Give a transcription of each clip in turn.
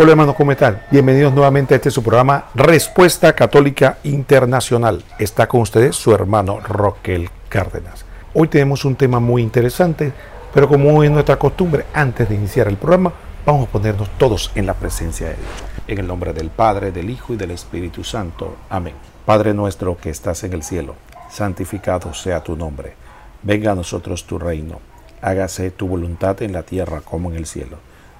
Hola hermanos, ¿cómo están? Bienvenidos nuevamente a este su programa Respuesta Católica Internacional. Está con ustedes su hermano Roquel Cárdenas. Hoy tenemos un tema muy interesante, pero como es nuestra costumbre, antes de iniciar el programa, vamos a ponernos todos en la presencia de Dios. En el nombre del Padre, del Hijo y del Espíritu Santo. Amén. Padre nuestro que estás en el cielo, santificado sea tu nombre. Venga a nosotros tu reino. Hágase tu voluntad en la tierra como en el cielo.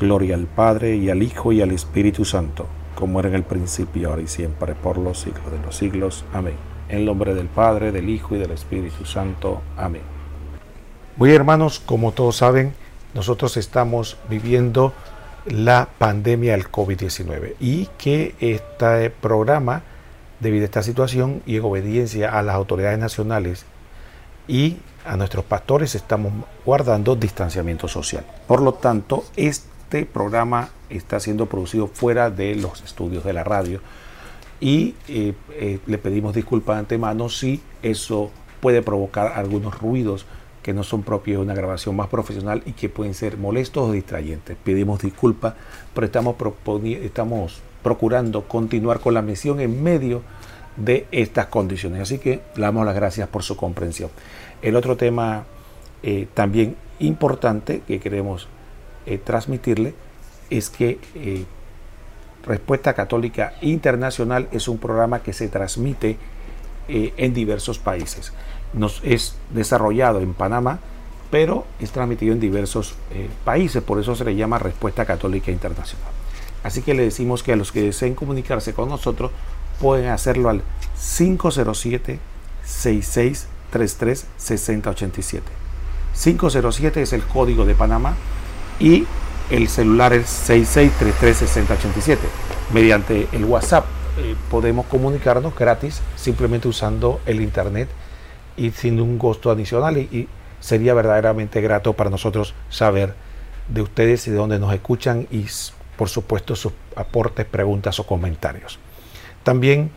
Gloria al Padre y al Hijo y al Espíritu Santo, como era en el principio, ahora y siempre, por los siglos de los siglos. Amén. En nombre del Padre, del Hijo y del Espíritu Santo. Amén. Muy hermanos, como todos saben, nosotros estamos viviendo la pandemia del COVID-19 y que este programa, debido a esta situación y en obediencia a las autoridades nacionales y a nuestros pastores, estamos guardando distanciamiento social. Por lo tanto, este programa está siendo producido fuera de los estudios de la radio y eh, eh, le pedimos disculpas de antemano si eso puede provocar algunos ruidos que no son propios de una grabación más profesional y que pueden ser molestos o distrayentes. Pedimos disculpas, pero estamos, estamos procurando continuar con la misión en medio de estas condiciones. Así que le damos las gracias por su comprensión. El otro tema eh, también importante que queremos eh, transmitirle es que eh, Respuesta Católica Internacional es un programa que se transmite en diversos países nos es desarrollado en Panamá, pero es transmitido en diversos eh, países, por eso se le llama Respuesta Católica Internacional. Así que le decimos que a los que deseen comunicarse con nosotros pueden hacerlo al 507-6633-6087. 507 es el código de Panamá y el celular es 6633-6087. Mediante el WhatsApp eh, podemos comunicarnos gratis simplemente usando el Internet y sin un costo adicional y, sería verdaderamente grato para nosotros saber de ustedes y de dónde nos escuchan y por supuesto sus aportes, preguntas o comentarios. También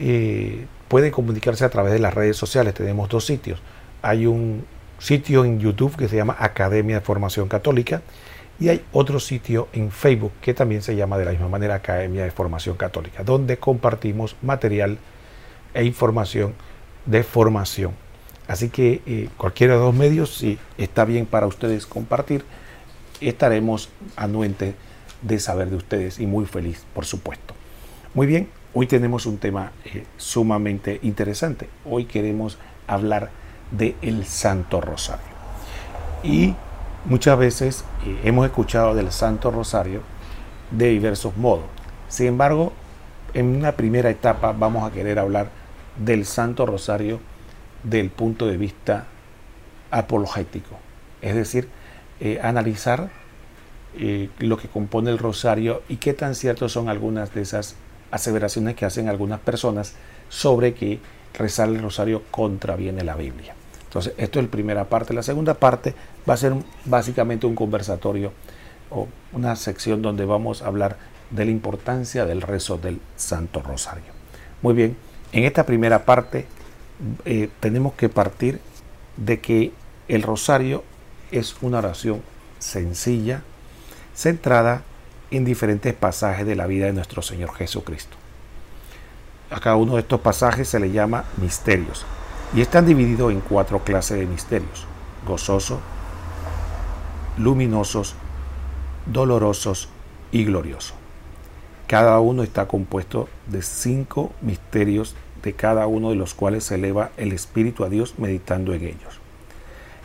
eh, pueden comunicarse a través de las redes sociales. Tenemos dos sitios. Hay un sitio en YouTube que se llama Academia de Formación Católica y hay otro sitio en Facebook que también se llama de la misma manera Academia de Formación Católica, donde compartimos material e información de formación. Así que eh, cualquiera de los medios, si está bien para ustedes compartir, estaremos anuentes de saber de ustedes y muy feliz, por supuesto. Muy bien, hoy tenemos un tema eh, sumamente interesante. Hoy queremos hablar de el Santo Rosario. Y muchas veces eh, hemos escuchado del Santo Rosario de diversos modos. Sin embargo, en una primera etapa vamos a querer hablar del Santo Rosario del punto de vista apologético, es decir, eh, analizar eh, lo que compone el rosario y qué tan ciertos son algunas de esas aseveraciones que hacen algunas personas sobre que rezar el rosario contraviene la Biblia. Entonces, esto es la primera parte. La segunda parte va a ser básicamente un conversatorio o una sección donde vamos a hablar de la importancia del rezo del Santo Rosario. Muy bien, en esta primera parte eh, tenemos que partir de que el rosario es una oración sencilla, centrada en diferentes pasajes de la vida de nuestro Señor Jesucristo. A cada uno de estos pasajes se le llama misterios y están divididos en cuatro clases de misterios, gozoso, luminosos, dolorosos y gloriosos. Cada uno está compuesto de cinco misterios, de cada uno de los cuales se eleva el espíritu a Dios meditando en ellos.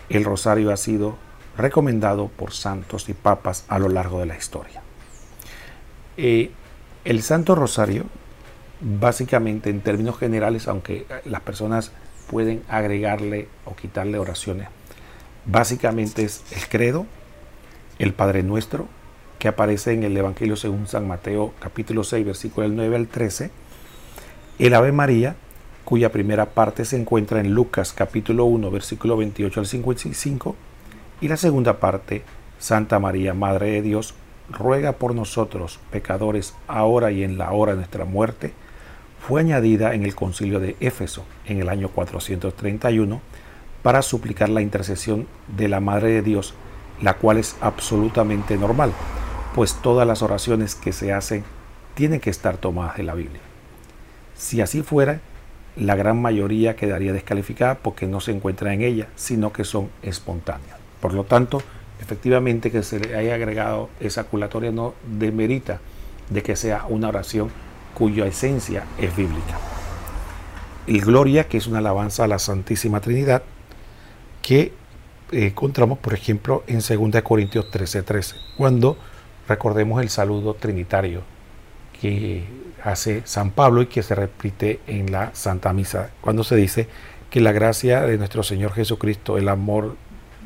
El rosario ha sido recomendado por santos y papas a lo largo de la historia. Eh, el Santo Rosario, básicamente en términos generales, aunque las personas pueden agregarle o quitarle oraciones, básicamente es el credo, el Padre Nuestro, que aparece en el Evangelio según San Mateo capítulo 6 versículo del 9 al 13, el Ave María, cuya primera parte se encuentra en Lucas capítulo 1 versículo 28 al 55, y la segunda parte, Santa María, Madre de Dios, ruega por nosotros, pecadores, ahora y en la hora de nuestra muerte, fue añadida en el concilio de Éfeso en el año 431 para suplicar la intercesión de la Madre de Dios, la cual es absolutamente normal, pues todas las oraciones que se hacen tienen que estar tomadas de la Biblia. Si así fuera, la gran mayoría quedaría descalificada porque no se encuentra en ella, sino que son espontáneas. Por lo tanto, efectivamente que se le haya agregado esa culatoria no demerita de que sea una oración cuya esencia es bíblica. Y Gloria, que es una alabanza a la Santísima Trinidad, que eh, encontramos, por ejemplo, en 2 Corintios 13:13, cuando recordemos el saludo trinitario que hace San Pablo y que se repite en la Santa Misa, cuando se dice que la gracia de nuestro Señor Jesucristo, el amor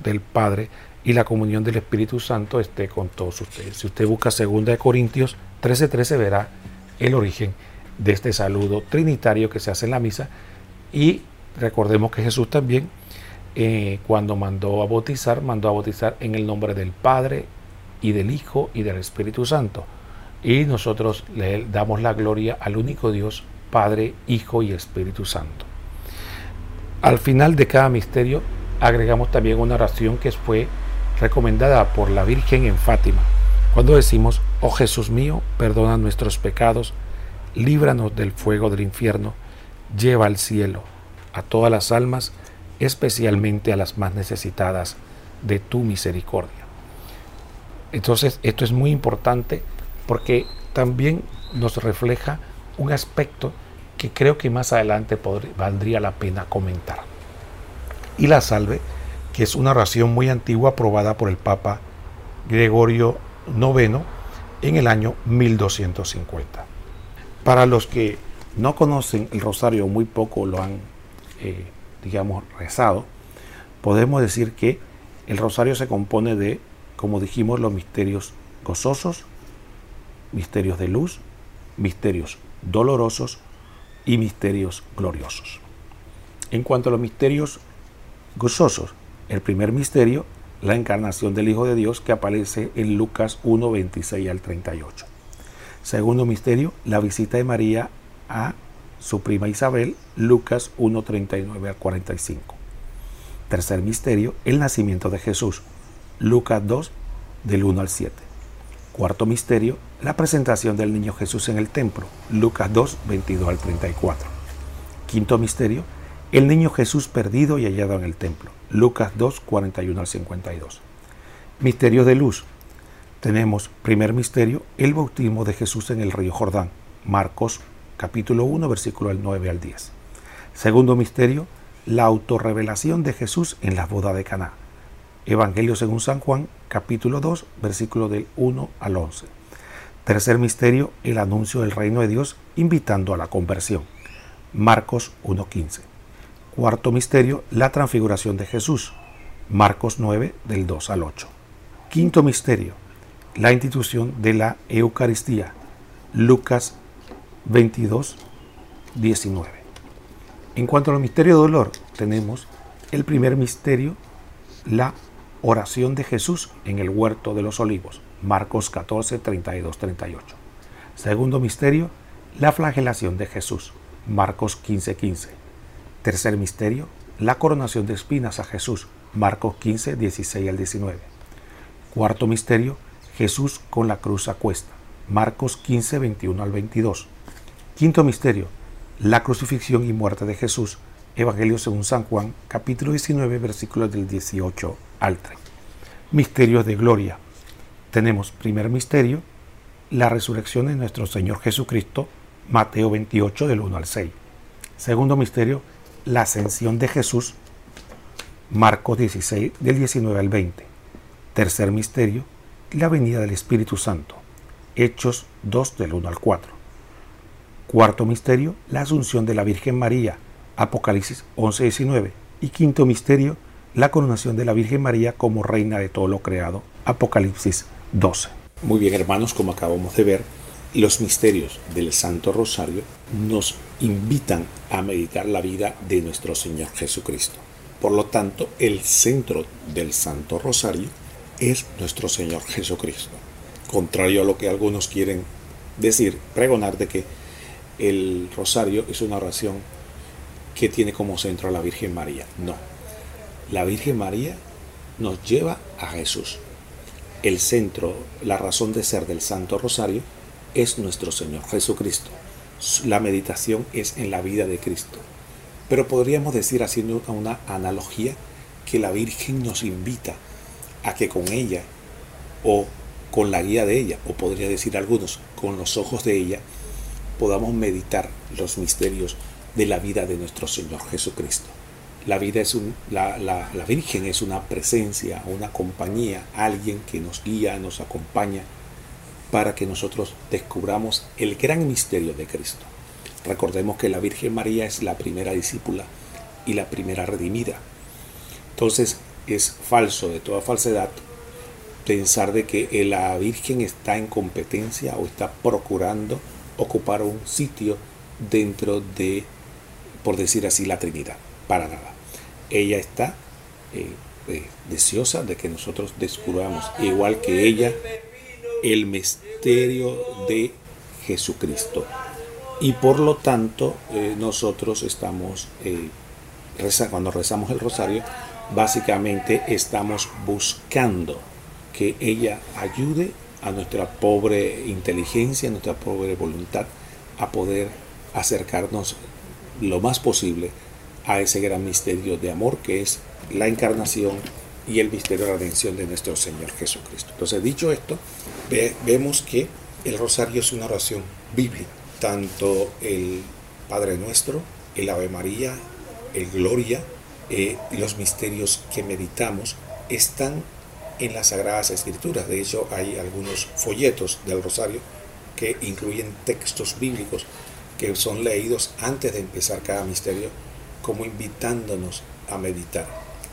del Padre y la comunión del Espíritu Santo esté con todos ustedes. Si usted busca 2 Corintios 13:13 verá el origen de este saludo trinitario que se hace en la misa y recordemos que Jesús también eh, cuando mandó a bautizar, mandó a bautizar en el nombre del Padre y del Hijo y del Espíritu Santo. Y nosotros le damos la gloria al único Dios, Padre, Hijo y Espíritu Santo. Al final de cada misterio agregamos también una oración que fue recomendada por la Virgen en Fátima, cuando decimos, oh Jesús mío, perdona nuestros pecados, líbranos del fuego del infierno, lleva al cielo a todas las almas, especialmente a las más necesitadas de tu misericordia. Entonces, esto es muy importante porque también nos refleja un aspecto que creo que más adelante valdría la pena comentar. Y la salve, que es una oración muy antigua aprobada por el Papa Gregorio IX en el año 1250. Para los que no conocen el rosario, muy poco lo han eh, digamos, rezado, podemos decir que el rosario se compone de, como dijimos, los misterios gozosos, misterios de luz, misterios dolorosos y misterios gloriosos. En cuanto a los misterios gozosos, el primer misterio, la encarnación del Hijo de Dios que aparece en Lucas 1, 26 al 38. Segundo misterio, la visita de María a su prima Isabel, Lucas 1.39 al 45. Tercer misterio, el nacimiento de Jesús, Lucas 2 del 1 al 7. Cuarto misterio, la presentación del niño Jesús en el templo, Lucas 2, 22 al 34. Quinto misterio, el niño Jesús perdido y hallado en el templo, Lucas 2, 41 al 52. Misterios de luz. Tenemos primer misterio, el bautismo de Jesús en el río Jordán, Marcos capítulo 1, versículo del 9 al 10. Segundo misterio, la autorrevelación de Jesús en la boda de Caná. Evangelio según San Juan, capítulo 2, versículo del 1 al 11. Tercer misterio, el anuncio del reino de Dios invitando a la conversión. Marcos 1.15. Cuarto misterio, la transfiguración de Jesús. Marcos 9, del 2 al 8. Quinto misterio, la institución de la Eucaristía. Lucas 22, 19. En cuanto al misterio de dolor, tenemos el primer misterio, la oración de Jesús en el huerto de los olivos, Marcos 14, 32, 38. Segundo misterio, la flagelación de Jesús, Marcos 15, 15. Tercer misterio, la coronación de espinas a Jesús, Marcos 15, 16 al 19. Cuarto misterio, Jesús con la cruz a cuesta, Marcos 15, 21 al 22. Quinto misterio, la crucifixión y muerte de Jesús. Evangelio según San Juan, capítulo 19, versículos del 18 al 3. Misterios de gloria. Tenemos primer misterio, la resurrección de nuestro Señor Jesucristo, Mateo 28 del 1 al 6. Segundo misterio, la ascensión de Jesús, Marcos 16 del 19 al 20. Tercer misterio, la venida del Espíritu Santo, Hechos 2 del 1 al 4. Cuarto misterio, la asunción de la Virgen María, Apocalipsis 11-19. Y quinto misterio, la coronación de la Virgen María como reina de todo lo creado, Apocalipsis 12. Muy bien hermanos, como acabamos de ver, los misterios del Santo Rosario nos invitan a meditar la vida de nuestro Señor Jesucristo. Por lo tanto, el centro del Santo Rosario es nuestro Señor Jesucristo. Contrario a lo que algunos quieren decir, pregonar de que el rosario es una oración que tiene como centro a la Virgen María. No, la Virgen María nos lleva a Jesús. El centro, la razón de ser del Santo Rosario es nuestro Señor Jesucristo. La meditación es en la vida de Cristo. Pero podríamos decir, haciendo una analogía, que la Virgen nos invita a que con ella, o con la guía de ella, o podría decir algunos, con los ojos de ella, podamos meditar los misterios de la vida de nuestro Señor Jesucristo. La, vida es un, la, la, la Virgen es una presencia, una compañía, alguien que nos guía, nos acompaña para que nosotros descubramos el gran misterio de Cristo. Recordemos que la Virgen María es la primera discípula y la primera redimida. Entonces es falso, de toda falsedad, pensar de que la Virgen está en competencia o está procurando ocupar un sitio dentro de, por decir así, la Trinidad. Para nada. Ella está eh, eh, deseosa de que nosotros descubramos, igual que ella, el misterio de Jesucristo. Y por lo tanto, eh, nosotros estamos, cuando rezamos el rosario, básicamente estamos buscando que ella ayude a nuestra pobre inteligencia, a nuestra pobre voluntad, a poder acercarnos lo más posible a ese gran misterio de amor que es la encarnación y el misterio de la redención de nuestro Señor Jesucristo. Entonces, dicho esto, vemos que el rosario es una oración bíblica. Tanto el Padre Nuestro, el Ave María, el Gloria, eh, los misterios que meditamos están en las Sagradas Escrituras. De hecho, hay algunos folletos del Rosario que incluyen textos bíblicos que son leídos antes de empezar cada misterio, como invitándonos a meditar.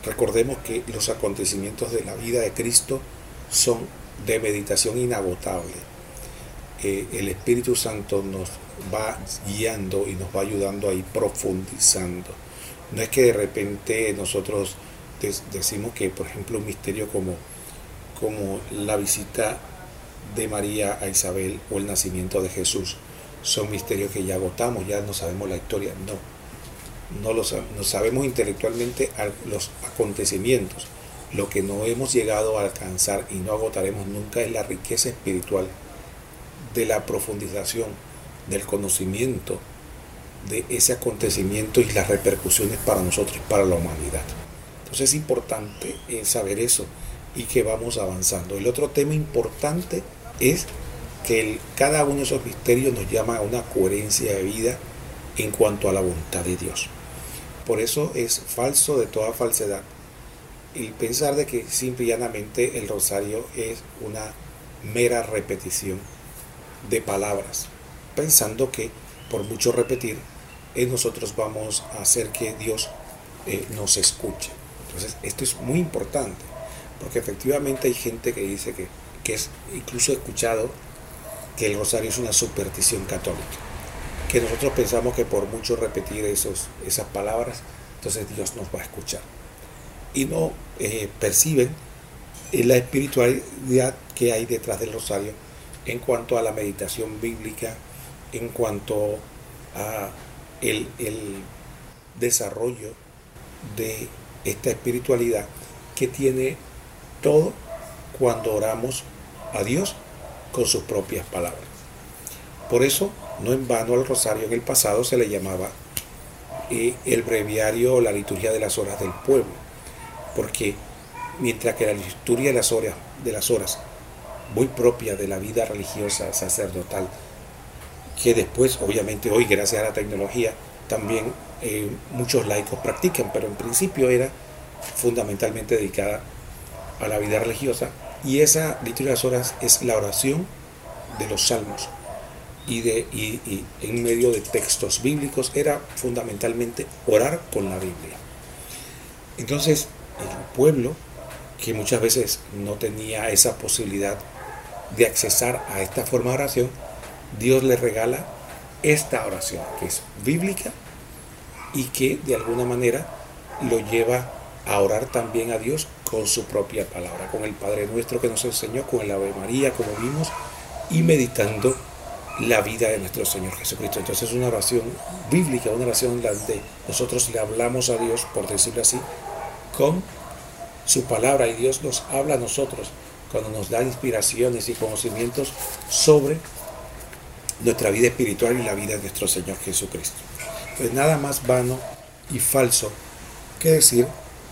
Recordemos que los acontecimientos de la vida de Cristo son de meditación inagotable. Eh, el Espíritu Santo nos va guiando y nos va ayudando a ir profundizando. No es que de repente nosotros decimos que, por ejemplo, un misterio como como la visita de María a Isabel o el nacimiento de Jesús son misterios que ya agotamos, ya no sabemos la historia, no, no lo no sabemos intelectualmente los acontecimientos. Lo que no hemos llegado a alcanzar y no agotaremos nunca es la riqueza espiritual de la profundización, del conocimiento de ese acontecimiento y las repercusiones para nosotros, para la humanidad. Entonces es importante eh, saber eso y que vamos avanzando. El otro tema importante es que cada uno de esos misterios nos llama a una coherencia de vida en cuanto a la voluntad de Dios. Por eso es falso de toda falsedad el pensar de que simple y llanamente el rosario es una mera repetición de palabras, pensando que por mucho repetir, nosotros vamos a hacer que Dios eh, nos escuche. Entonces, esto es muy importante. Porque efectivamente hay gente que dice que, es, incluso escuchado, que el rosario es una superstición católica. Que nosotros pensamos que por mucho repetir esos, esas palabras, entonces Dios nos va a escuchar. Y no eh, perciben la espiritualidad que hay detrás del rosario en cuanto a la meditación bíblica, en cuanto a el, el desarrollo de esta espiritualidad que tiene todo cuando oramos a Dios con sus propias palabras. Por eso, no en vano al rosario en el pasado se le llamaba eh, el breviario o la liturgia de las horas del pueblo, porque mientras que la liturgia de las horas, de las horas muy propia de la vida religiosa sacerdotal, que después, obviamente hoy, gracias a la tecnología, también eh, muchos laicos practican, pero en principio era fundamentalmente dedicada a la vida religiosa y esa liturgia de las horas es la oración de los salmos y, de, y, en medio de textos bíblicos era fundamentalmente orar con la Biblia. Entonces el pueblo, que muchas veces no tenía esa posibilidad de accesar a esta forma de oración, Dios le regala esta oración, que es bíblica y que de alguna manera lo lleva a orar también a Dios con su propia palabra, con el Padre nuestro que nos enseñó, con el Ave María, como vimos, y meditando la vida de nuestro Señor Jesucristo. Entonces es una oración bíblica, una oración donde nosotros le hablamos a Dios, por decirlo así, con su palabra y Dios nos habla a nosotros cuando nos da inspiraciones y conocimientos sobre nuestra vida espiritual y la vida de nuestro Señor Jesucristo. Pues nada más vano y falso que decir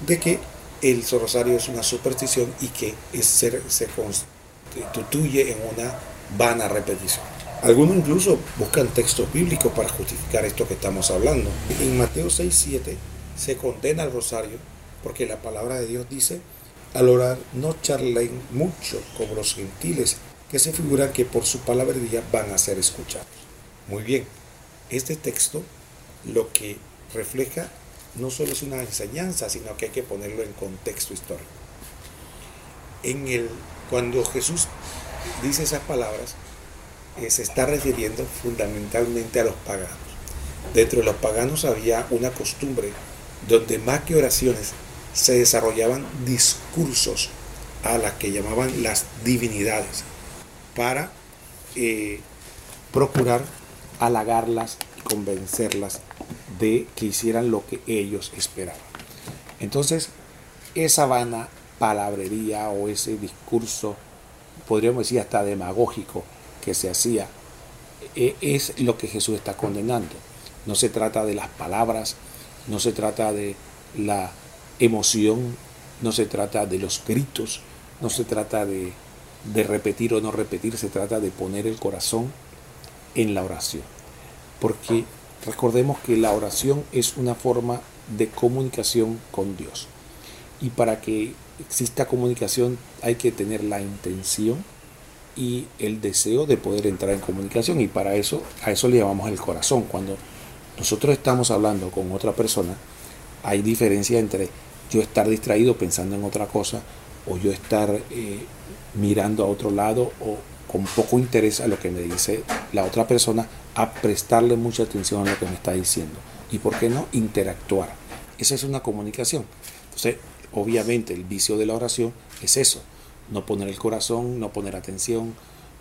de que el rosario es una superstición y que se constituye en una vana repetición. Algunos incluso buscan textos bíblicos para justificar esto que estamos hablando. En Mateo 6, 7 se condena al rosario porque la palabra de Dios dice, al orar no charlen mucho como los gentiles que se figuran que por su palabrería van a ser escuchados. Muy bien, este texto lo que refleja no solo es una enseñanza, sino que hay que ponerlo en contexto histórico. En el, cuando Jesús dice esas palabras, eh, se está refiriendo fundamentalmente a los paganos. Dentro de los paganos había una costumbre donde más que oraciones se desarrollaban discursos a las que llamaban las divinidades para eh, procurar halagarlas y convencerlas de que hicieran lo que ellos esperaban. Entonces, esa vana palabrería o ese discurso, podríamos decir hasta demagógico, que se hacía, e, es lo que Jesús está condenando. No se trata de las palabras, no se trata de la emoción, no se trata de los gritos, no se trata de, de repetir o no repetir, se trata de poner el corazón en la oración. Porque recordemos que la oración es una forma de comunicación con Dios. Y para que exista comunicación hay que tener la intención y el deseo de poder entrar en comunicación. Y para eso, a eso le llamamos el corazón. Cuando nosotros estamos hablando con otra persona, hay diferencia entre yo estar distraído pensando en otra cosa o yo estar eh, mirando a otro lado o con poco interés a lo que me dice la otra persona, a prestarle mucha atención a lo que me está diciendo. Y por qué no interactuar. Esa es una comunicación. Entonces, obviamente el vicio de la oración es eso, no poner el corazón, no poner atención,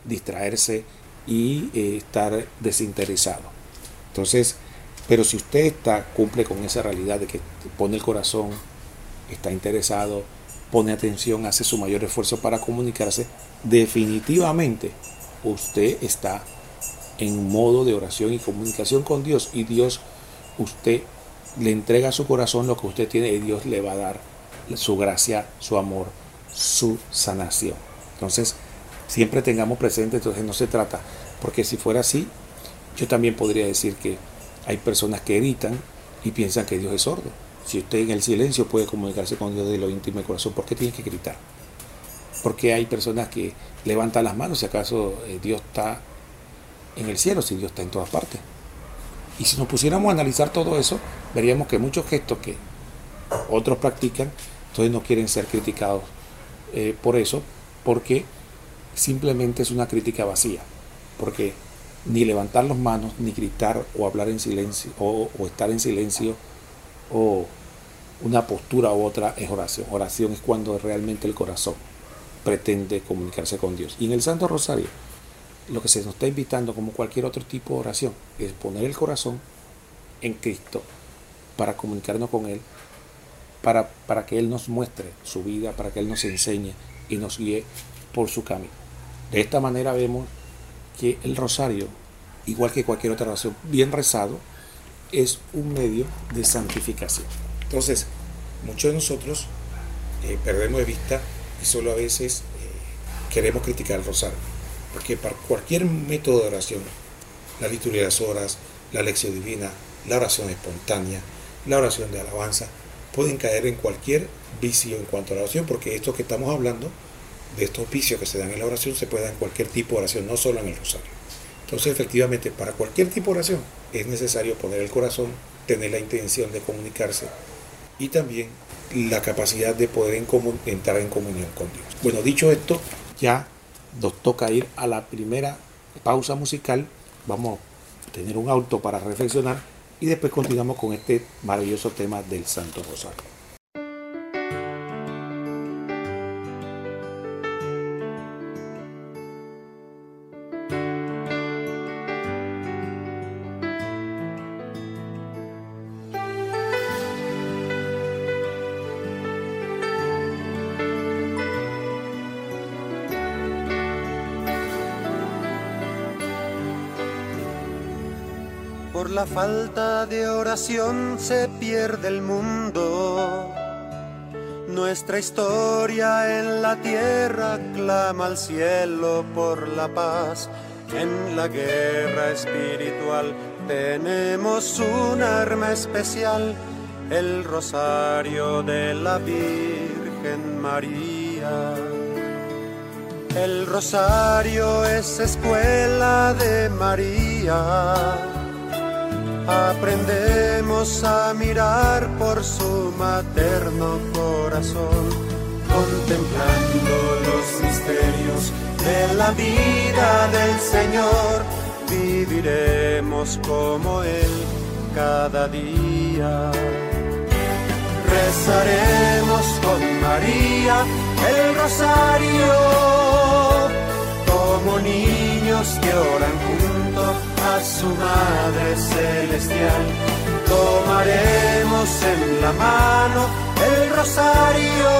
distraerse y eh, estar desinteresado. Entonces, pero si usted está, cumple con esa realidad de que pone el corazón, está interesado, pone atención, hace su mayor esfuerzo para comunicarse, definitivamente usted está en modo de oración y comunicación con Dios y Dios, usted le entrega a su corazón lo que usted tiene y Dios le va a dar su gracia, su amor, su sanación. Entonces, siempre tengamos presente, entonces no se trata, porque si fuera así, yo también podría decir que hay personas que gritan y piensan que Dios es sordo. Si usted en el silencio puede comunicarse con Dios de lo íntimo del corazón, ¿por qué tiene que gritar? Porque hay personas que levantan las manos si acaso eh, Dios está en el cielo, si Dios está en todas partes. Y si nos pusiéramos a analizar todo eso, veríamos que muchos gestos que otros practican, entonces no quieren ser criticados eh, por eso, porque simplemente es una crítica vacía, porque ni levantar las manos, ni gritar o hablar en silencio, o, estar en silencio, o una postura u otra es oración. Oración es cuando realmente el corazón pretende comunicarse con Dios. Y en el Santo Rosario, lo que se nos está invitando, como cualquier otro tipo de oración, es poner el corazón en Cristo para comunicarnos con Él para, para que Él nos muestre su vida, para que Él nos enseñe y nos guíe por su camino. De esta manera vemos que el rosario, igual que cualquier otra oración, bien rezado, es un medio de santificación. Entonces, muchos de nosotros eh, perdemos de vista y solo a veces eh, queremos criticar el rosario. Porque para cualquier método de oración, la liturgia de las horas, la lección divina, la oración espontánea, la oración de alabanza, pueden caer en cualquier vicio en cuanto a la oración, porque esto que estamos hablando, de estos vicios que se dan en la oración, se puede dar en cualquier tipo de oración, no solo en el rosario. Entonces, efectivamente, para cualquier tipo de oración es necesario poner el corazón, tener la intención de comunicarse y también la capacidad de poder entrar en comunión con Dios. Bueno, dicho esto, ya nos toca ir a la primera pausa musical. Vamos a tener un auto para reflexionar y después continuamos con este maravilloso tema del Santo Rosario. Falta de oración se pierde el mundo. Nuestra historia en la tierra clama al cielo por la paz. En la guerra espiritual tenemos un arma especial, el rosario de la Virgen María. El rosario es escuela de María aprendemos a mirar por su materno corazón, contemplando los misterios de la vida del Señor, viviremos como Él cada día. Rezaremos con María el rosario, como niños que oran juntos a su Madre Celestial. Tomaremos en la mano el rosario,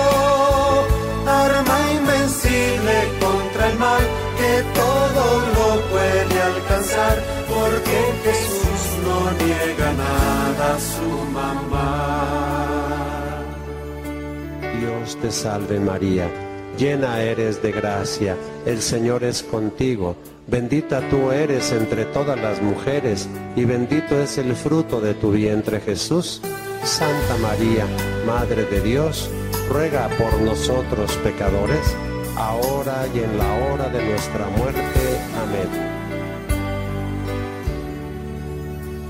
arma invencible contra el mal que todo lo puede alcanzar, porque Jesús no niega nada a su mamá. Dios te salve María, llena eres de gracia, el Señor es contigo Bendita tú eres entre todas las mujeres, y bendito es el fruto de tu vientre Jesús. Santa María, Madre de Dios, ruega por nosotros pecadores, ahora y en la hora de nuestra muerte. Amén.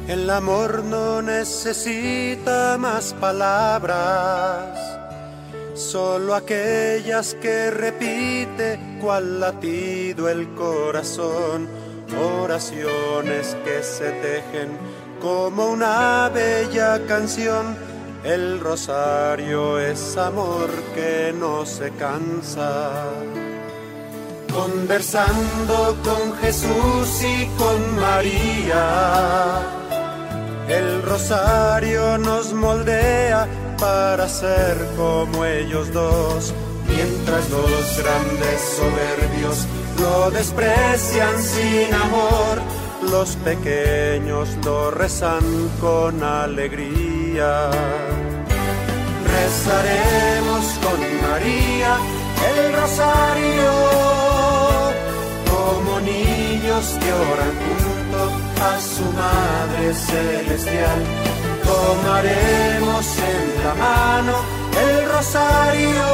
El amor no necesita más palabras solo aquellas que repite cual latido el corazón, oraciones que se tejen como una bella canción. El rosario es amor que no se cansa. Conversando con Jesús y con María, el rosario nos moldea para ser como ellos dos, mientras los grandes soberbios lo desprecian sin amor, los pequeños lo rezan con alegría. Rezaremos con María el rosario, como niños que oran junto a su Madre Celestial tomaremos en la mano el rosario,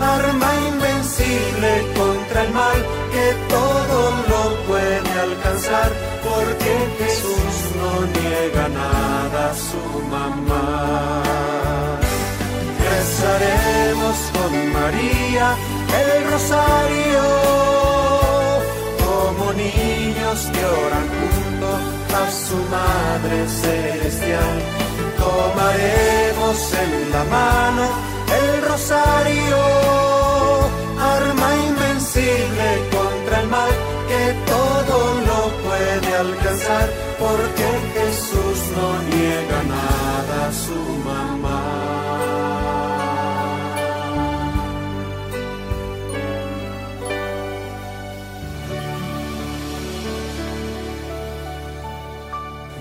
arma invencible contra el mal que todo lo puede alcanzar, porque Jesús no niega nada a su mamá. Rezaremos con María el rosario, como niños que oran a su Madre Celestial. Tomaremos en la mano el rosario, arma invencible contra el mal que todo lo puede alcanzar, porque Jesús no niega nada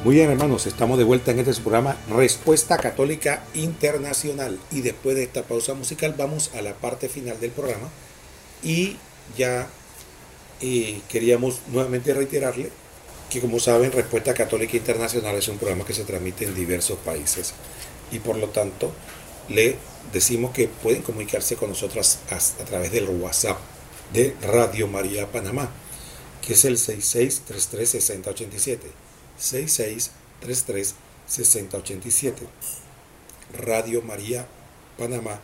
Muy bien hermanos, estamos de vuelta en este programa Respuesta Católica Internacional. Y después de esta pausa musical vamos a la parte final del programa. Y ya eh, queríamos nuevamente reiterarle que como saben Respuesta Católica Internacional es un programa que se transmite en diversos países. Y por lo tanto le decimos que pueden comunicarse con nosotros a, a través del WhatsApp de Radio María Panamá que es el 66336087 6633 6087. Radio María Panamá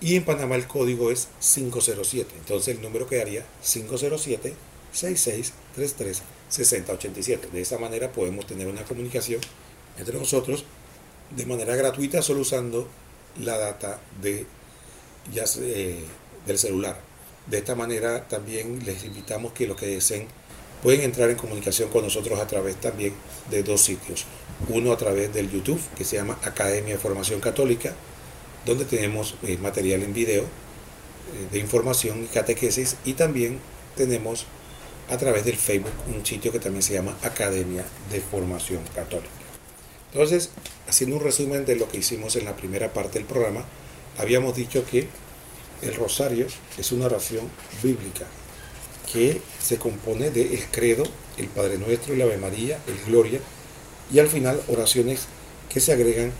Y en Panamá el código es 507. Entonces el número quedaría 507 6633 6087. De esa manera podemos tener una comunicación entre nosotros de manera gratuita solo usando la data de, ya, eh, del celular. De esta manera también les invitamos que los que deseen pueden entrar en comunicación con nosotros a través también de dos sitios. Uno a través del YouTube que se llama Academia de Formación Católica, donde tenemos eh, material en video eh, de información y catequesis y también tenemos a través del Facebook un sitio que también se llama Academia de Formación Católica. Entonces, haciendo un resumen de lo que hicimos en la primera parte del programa, habíamos dicho que el rosario es una oración bíblica que se compone de el credo, el Padre Nuestro, el Ave María, el Gloria y al final oraciones que se agregan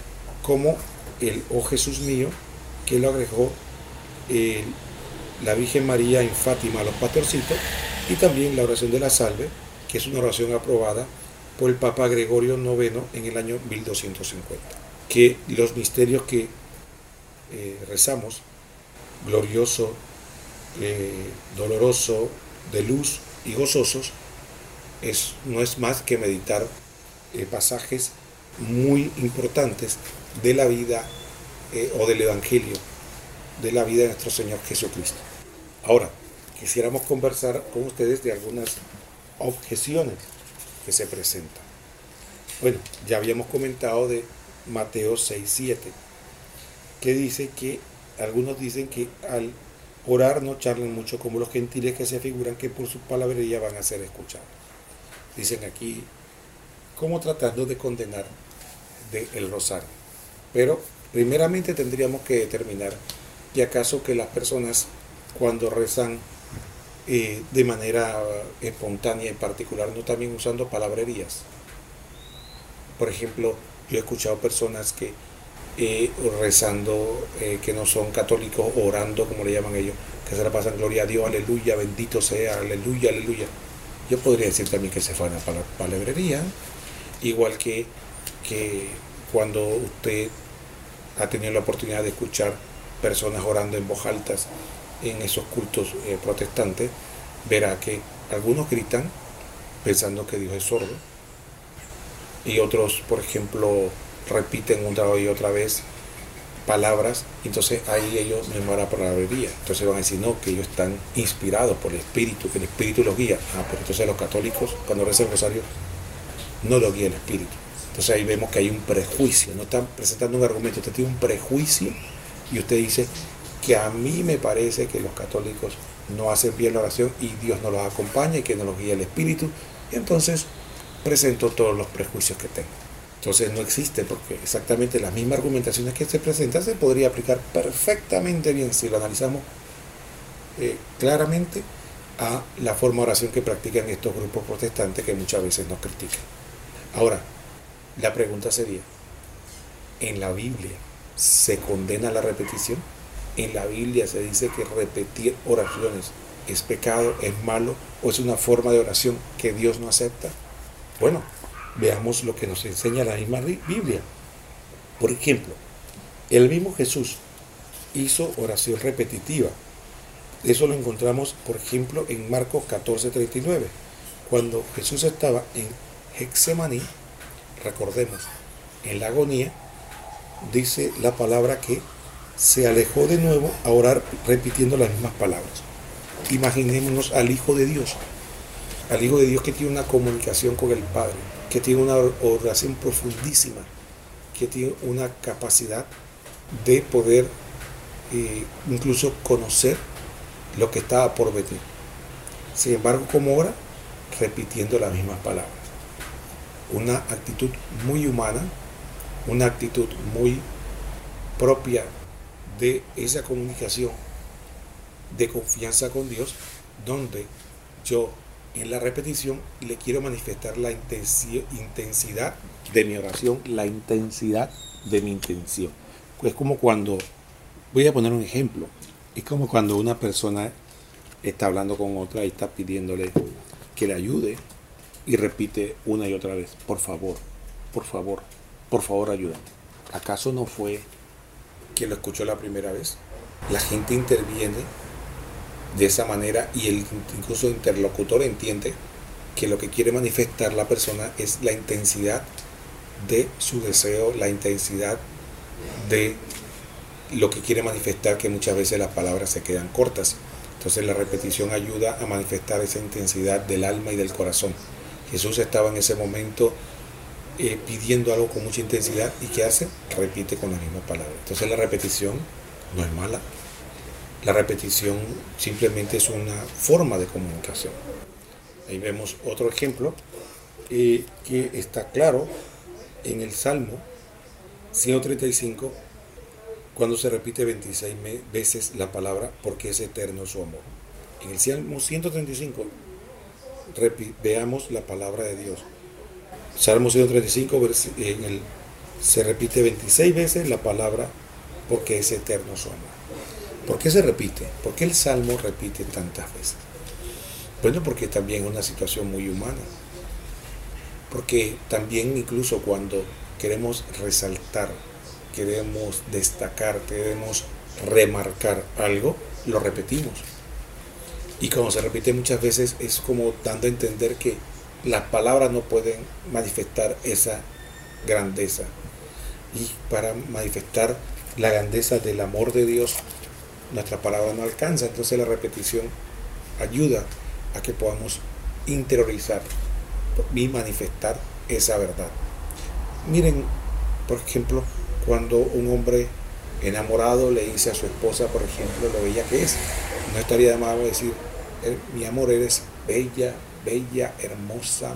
como el Oh Jesús mío, que lo agregó la Virgen María en Fátima a los pastorcitos y también la oración de la salve, que es una oración aprobada por el Papa Gregorio IX en el año 1250. Que los misterios que eh, rezamos, glorioso, eh, doloroso, de luz y gozosos, es, no es más que meditar eh, pasajes muy importantes de la vida o del Evangelio, de la vida de nuestro Señor Jesucristo. Ahora, quisiéramos conversar con ustedes de algunas objeciones que se presenta. Bueno, ya habíamos comentado de Mateo 6, 7, que dice que algunos dicen que al orar no charlan mucho como los gentiles que se figuran que por su palabrería van a ser escuchados. Dicen aquí, como tratando de condenar el rosario. Pero primeramente tendríamos que determinar que acaso que las personas cuando rezan eh, de manera espontánea en particular, no también usando palabrerías. Por ejemplo, yo he escuchado personas que rezando, eh, que no son católicos, orando, como le llaman ellos, que se la pasan gloria a Dios, aleluya, bendito sea, aleluya, aleluya. Yo podría decir también que se fue a la palabrería, igual que, que cuando usted ha tenido la oportunidad de escuchar personas orando en voz altas en esos cultos eh, protestantes, verá que algunos gritan pensando que Dios es sordo y otros, por ejemplo, repiten una y otra vez palabras, entonces ahí ellos la palabrería. Entonces van a decir, no, que ellos están inspirados por el Espíritu, que el Espíritu los guía. Ah, pero entonces los católicos, cuando rezan el rosario, no los guía el Espíritu. Entonces ahí vemos que hay un prejuicio, no están presentando un argumento, usted tiene un prejuicio y usted dice, que a mí me parece que los católicos no hacen bien la oración y Dios no los acompaña y que no los guía el Espíritu. Y entonces presento todos los prejuicios que tengo. Entonces no existe porque exactamente las mismas argumentaciones que se presentan se podría aplicar perfectamente bien si lo analizamos eh, claramente a la forma de oración que practican estos grupos protestantes que muchas veces nos critican. Ahora, la pregunta sería, ¿en la Biblia se condena la repetición? en la Biblia se dice que repetir oraciones es pecado, es malo o es una forma de oración que Dios no acepta? Bueno, veamos lo que nos enseña la misma Biblia. Por ejemplo, el mismo Jesús hizo oración repetitiva. Eso lo encontramos, por ejemplo, en Marcos 14:39. Cuando Jesús estaba en Hexemaní, recordemos, en la agonía, dice la palabra que se alejó de nuevo a orar repitiendo las mismas palabras. Imaginémonos al Hijo de Dios, al Hijo de Dios que tiene una comunicación con el Padre, que tiene una oración profundísima, que tiene una capacidad de poder eh, incluso conocer lo que estaba por venir. Sin embargo, como ora, repitiendo las mismas palabras. Una actitud muy humana, una actitud muy propia de esa comunicación de confianza con Dios, donde yo en la repetición le quiero manifestar la intensidad de mi oración, la intensidad de mi intención. Es como cuando, voy a poner un ejemplo, es como cuando una persona está hablando con otra y está pidiéndole que le ayude y repite una y otra vez, por favor, por favor, por favor ayúdame. ¿Acaso no fue que lo escuchó la primera vez la gente interviene de esa manera y el incluso interlocutor entiende que lo que quiere manifestar la persona es la intensidad de su deseo, la intensidad de lo que quiere manifestar, que muchas veces las palabras se quedan cortas. Entonces la repetición ayuda a manifestar esa intensidad del alma y del corazón. Jesús estaba en ese momento eh, pidiendo algo con mucha intensidad y ¿qué hace? Repite con la misma palabra. Entonces la repetición no es mala. La repetición simplemente es una forma de comunicación. Ahí vemos otro ejemplo eh, que está claro en el Salmo 135 cuando se repite 26 veces la palabra porque es eterno su amor. En el Salmo 135 veamos la palabra de Dios. Salmo 135 en el, se repite 26 veces la palabra porque es eterno su amor. ¿Por qué se repite? ¿Por qué el Salmo repite tantas veces? Bueno, porque también es una situación muy humana. Porque también incluso cuando queremos resaltar queremos destacar, queremos remarcar algo, lo repetimos. Y como se repite muchas veces es como dando a entender que las palabras no pueden manifestar esa grandeza. Y para manifestar la grandeza del amor de Dios, nuestra palabra no alcanza. Entonces la repetición ayuda a que podamos interiorizar y manifestar esa verdad. Miren, por ejemplo, cuando un hombre enamorado le dice a su esposa, por ejemplo, lo bella que es. No estaría de malo decir, eh, mi amor, eres bella, bella, hermosa.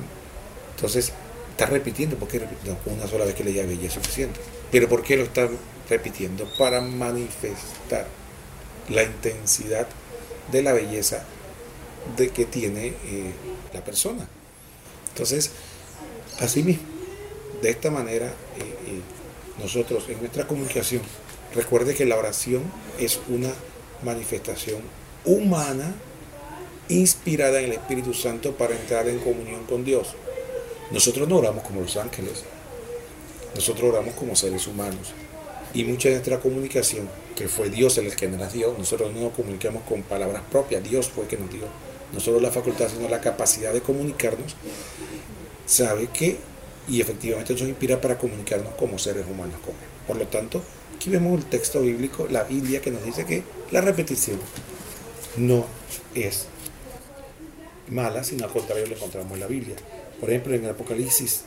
Entonces, está repitiendo, porque no, una sola vez que le diga bella es suficiente. Pero ¿por qué lo está repitiendo? Para manifestar la intensidad de la belleza de que tiene eh, la persona. Entonces, así mismo, de esta manera, eh, nosotros en nuestra comunicación, recuerde que la oración es una manifestación humana inspirada en el Espíritu Santo para entrar en comunión con Dios. Nosotros no oramos como los ángeles, nosotros oramos como seres humanos. Y mucha de nuestra comunicación, que fue Dios el que nos dio, nosotros no nos comunicamos con palabras propias, Dios fue el que nos dio, no solo la facultad, sino la capacidad de comunicarnos, sabe que y efectivamente nos inspira para comunicarnos como seres humanos. Por lo tanto, aquí vemos el texto bíblico, la Biblia, que nos dice que la repetición no es mala, sino al contrario lo encontramos en la Biblia. Por ejemplo, en el Apocalipsis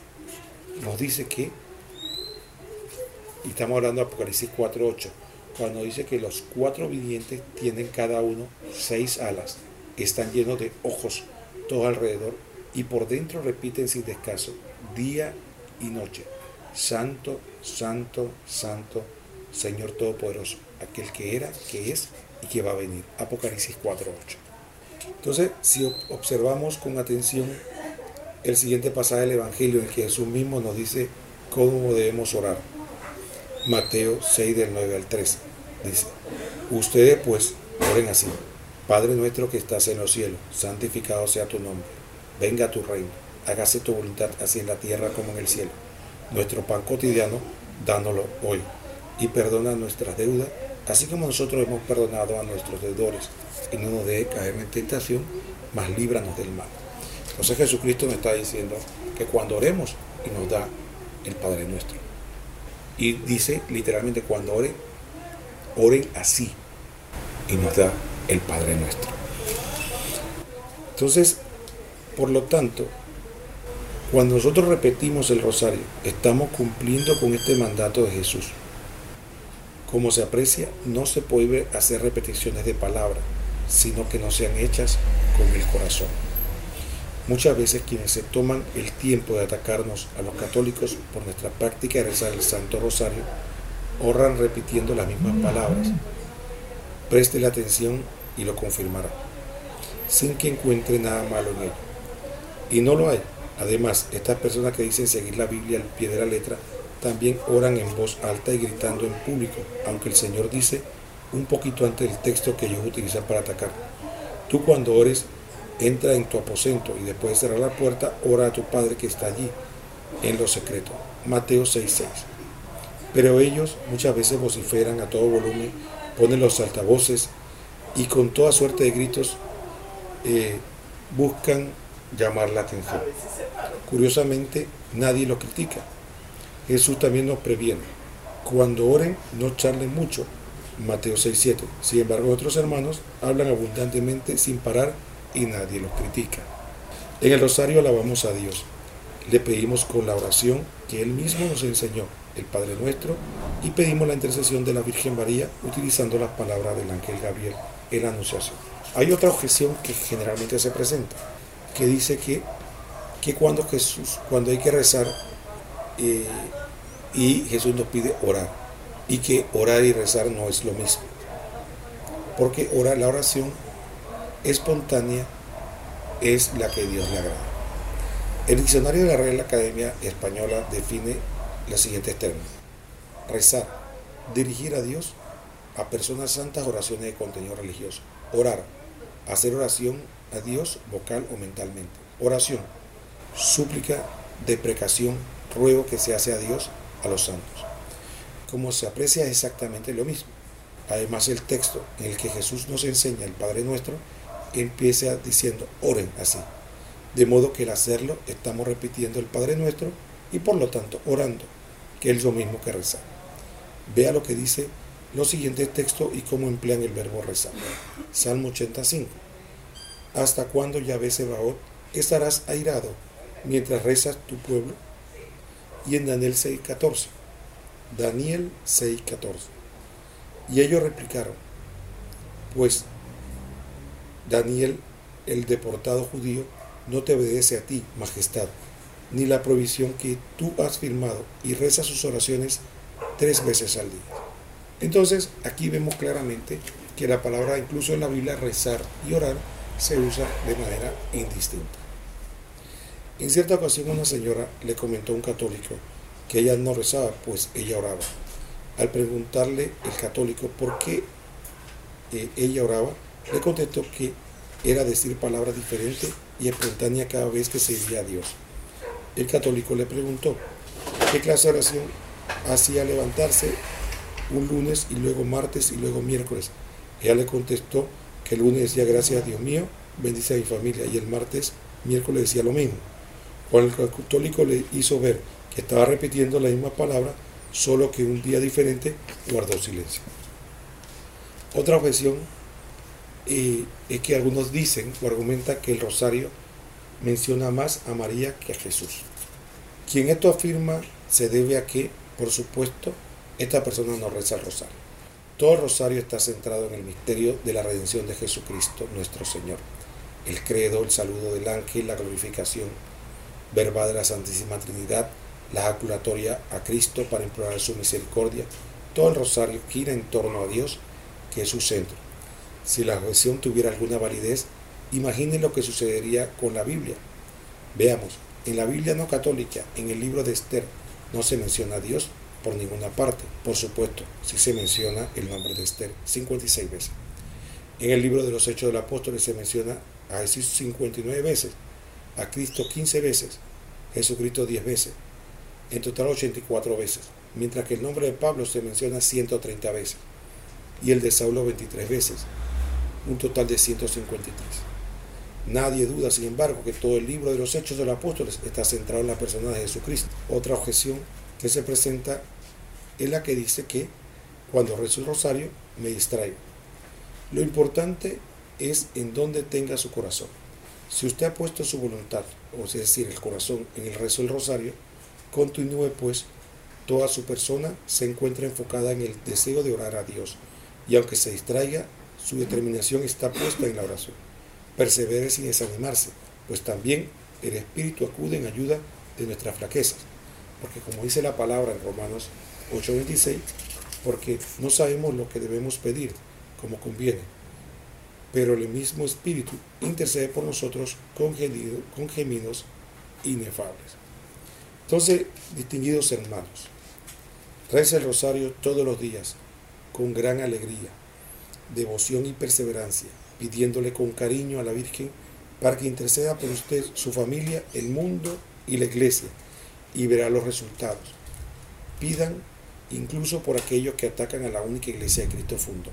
nos dice que, y estamos hablando de Apocalipsis 4.8, cuando dice que los cuatro vivientes tienen cada uno seis alas, están llenos de ojos todo alrededor y por dentro repiten sin descanso, día y noche. Santo, santo, santo, Señor Todopoderoso, aquel que era, que es y que va a venir. Apocalipsis 4.8. Entonces, si observamos con atención el siguiente pasaje del Evangelio en que Jesús mismo nos dice cómo debemos orar. Mateo 6 del 9 al 13. Dice, ustedes pues oren así. Padre nuestro que estás en los cielos, santificado sea tu nombre. Venga tu reino hágase tu voluntad así en la tierra como en el cielo. Nuestro pan cotidiano, dándolo hoy. Y perdona nuestras deudas, así como nosotros hemos perdonado a nuestros deudores. Y no nos deje caer en tentación, mas líbranos del mal. Entonces Jesucristo nos está diciendo que cuando oremos y nos da el Padre nuestro. Y dice literalmente cuando oren, oren así y nos da el Padre nuestro. Entonces, por lo tanto, cuando nosotros repetimos el rosario, estamos cumpliendo con este mandato de Jesús. Como se aprecia, no se puede hacer repeticiones de palabras, sino que no sean hechas con el corazón. Muchas veces quienes se toman el tiempo de atacarnos a los católicos por nuestra práctica de rezar el Santo Rosario, oran repitiendo las mismas palabras. Preste la atención y lo confirmará, sin que encuentre nada malo en ello. Y no lo hay, Además, estas personas que dicen seguir la Biblia al pie de la letra también oran en voz alta y gritando en público, aunque el Señor dice un poquito antes del texto que ellos utilizan para atacar. Tú cuando ores, entra en tu aposento y después de cerrar la puerta, ora a tu Padre que está allí, en lo secreto. Mateo 6:6. Pero ellos muchas veces vociferan a todo volumen ponen los altavoces y con toda suerte de gritos eh, buscan llamar la atención. Curiosamente, nadie lo critica. Jesús también nos previene. Cuando oren, no charlen mucho. Mateo 6.7. Sin embargo, otros hermanos hablan abundantemente sin parar y nadie los critica. En el rosario alabamos a Dios. Le pedimos con la oración que Él mismo nos enseñó, el Padre Nuestro, y pedimos la intercesión de la Virgen María utilizando las palabras del ángel Gabriel en la Anunciación. Hay otra objeción que generalmente se presenta, que dice que, que cuando Jesús, cuando hay que rezar, eh, y Jesús nos pide orar, y que orar y rezar no es lo mismo. Porque orar, la oración espontánea es la que Dios le agrada. El diccionario de la Real Academia Española define los siguientes términos. Rezar, dirigir a Dios, a personas santas oraciones de contenido religioso. Orar, hacer oración a Dios vocal o mentalmente. Oración, súplica, deprecación, ruego que se hace a Dios, a los santos. Como se aprecia exactamente lo mismo. Además el texto en el que Jesús nos enseña el Padre Nuestro empieza diciendo, oren así. De modo que al hacerlo estamos repitiendo el Padre Nuestro y por lo tanto orando, que es lo mismo que rezar. Vea lo que dice los siguientes textos y cómo emplean el verbo rezar. Salmo 85. ¿Hasta cuándo, Yahvé Sebaot, estarás airado mientras rezas tu pueblo? Y en Daniel 6.14. Daniel 6.14. Y ellos replicaron, pues Daniel, el deportado judío, no te obedece a ti, majestad, ni la provisión que tú has firmado y reza sus oraciones tres veces al día. Entonces, aquí vemos claramente que la palabra, incluso en la Biblia, rezar y orar, se usa de manera indistinta. En cierta ocasión una señora le comentó a un católico que ella no rezaba, pues ella oraba. Al preguntarle el católico por qué eh, ella oraba, le contestó que era decir palabras diferentes y espontánea cada vez que se a Dios. El católico le preguntó qué clase de oración hacía levantarse un lunes y luego martes y luego miércoles. Ella le contestó que el lunes decía gracias a Dios mío, bendice a mi familia y el martes, miércoles decía lo mismo. Cuando el católico le hizo ver que estaba repitiendo la misma palabra, solo que un día diferente guardó silencio. Otra objeción eh, es que algunos dicen o argumentan que el rosario menciona más a María que a Jesús. Quien esto afirma se debe a que, por supuesto, esta persona no reza el rosario. Todo el rosario está centrado en el misterio de la redención de Jesucristo, nuestro Señor. El credo, el saludo del ángel, la glorificación verbal de la Santísima Trinidad, la jaculatoria a Cristo para implorar su misericordia. Todo el rosario gira en torno a Dios, que es su centro. Si la objeción tuviera alguna validez, imaginen lo que sucedería con la Biblia. Veamos, en la Biblia no católica, en el libro de Esther, no se menciona a Dios por ninguna parte. Por supuesto, sí se menciona el nombre de Esther 56 veces. En el libro de los Hechos del Apóstol se menciona a Jesús 59 veces, a Cristo 15 veces, Jesucristo 10 veces, en total 84 veces, mientras que el nombre de Pablo se menciona 130 veces y el de Saulo 23 veces, un total de 153. Nadie duda, sin embargo, que todo el libro de los Hechos de los Apóstoles está centrado en la persona de Jesucristo. Otra objeción que se presenta es la que dice que cuando rezo el rosario me distraigo. Lo importante es en dónde tenga su corazón. Si usted ha puesto su voluntad, o es decir, el corazón, en el rezo del rosario, continúe pues, toda su persona se encuentra enfocada en el deseo de orar a Dios, y aunque se distraiga, su determinación está puesta en la oración. Persevere sin desanimarse, pues también el Espíritu acude en ayuda de nuestras flaquezas. Porque como dice la palabra en Romanos 8:26, porque no sabemos lo que debemos pedir como conviene, pero el mismo Espíritu intercede por nosotros con, con gemidos inefables. Entonces, distinguidos hermanos, reza el rosario todos los días con gran alegría devoción y perseverancia, pidiéndole con cariño a la Virgen para que interceda por usted, su familia, el mundo y la iglesia, y verá los resultados. Pidan incluso por aquellos que atacan a la única iglesia que Cristo fundó.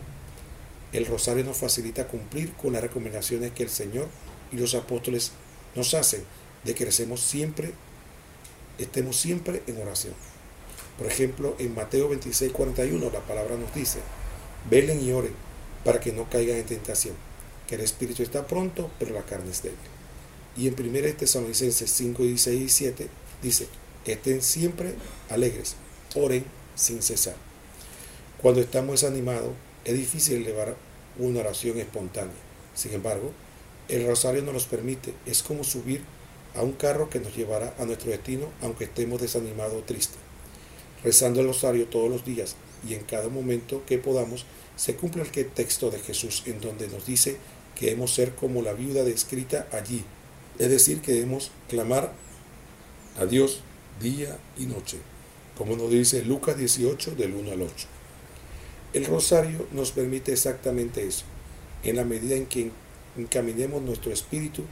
El rosario nos facilita cumplir con las recomendaciones que el Señor y los apóstoles nos hacen de que siempre, estemos siempre en oración. Por ejemplo, en Mateo 26, 41 la palabra nos dice, velen y oren para que no caigan en tentación, que el espíritu está pronto, pero la carne es débil. Y en 1 Tesalonicenses 5, 16 y 7 dice, estén siempre alegres, oren sin cesar. Cuando estamos desanimados, es difícil elevar una oración espontánea. Sin embargo, el rosario nos los permite. Es como subir a un carro que nos llevará a nuestro destino aunque estemos desanimados o tristes. Rezando el rosario todos los días y en cada momento que podamos, se cumple el texto de Jesús en donde nos dice que debemos ser como la viuda descrita allí. Es decir, que debemos clamar a Dios día y noche, como nos dice Lucas 18 del 1 al 8. El rosario nos permite exactamente eso. En la medida en que encaminemos nuestro espíritu,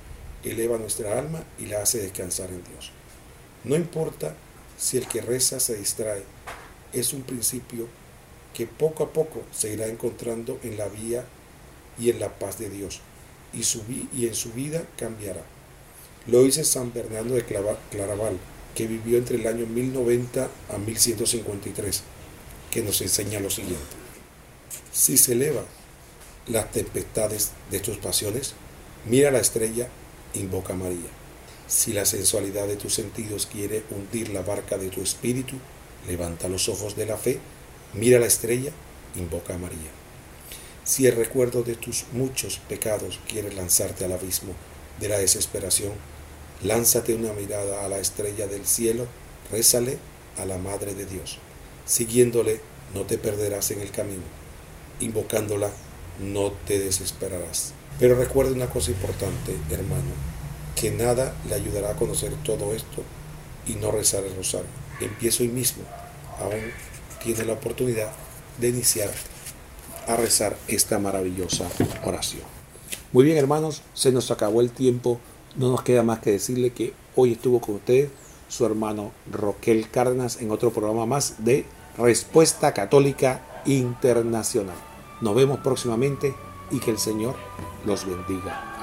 eleva nuestra alma y la hace descansar en Dios. No importa si el que reza se distrae, es un principio que poco a poco se irá encontrando en la vía y en la paz de Dios, y, su, y en su vida cambiará. Lo dice San Bernardo de Claraval, que vivió entre el año 1090 a 1153, que nos enseña lo siguiente. Si se eleva las tempestades de tus pasiones, mira la estrella, invoca a María. Si la sensualidad de tus sentidos quiere hundir la barca de tu espíritu, levanta los ojos de la fe, mira la estrella, invoca a María. Si el recuerdo de tus muchos pecados quiere lanzarte al abismo de la desesperación, lánzate una mirada a la estrella del cielo, rézale a la Madre de Dios. Siguiéndole, no te perderás en el camino invocándola, no te desesperarás. Pero recuerda una cosa importante, hermano, que nada le ayudará a conocer todo esto y no rezar el rosario. Empiezo hoy mismo, aún tiene la oportunidad de iniciar a rezar esta maravillosa oración. Muy bien, hermanos, se nos acabó el tiempo. No nos queda más que decirle que hoy estuvo con usted su hermano Roquel Cárdenas en otro programa más de Respuesta Católica internacional. Nos vemos próximamente y que el Señor los bendiga.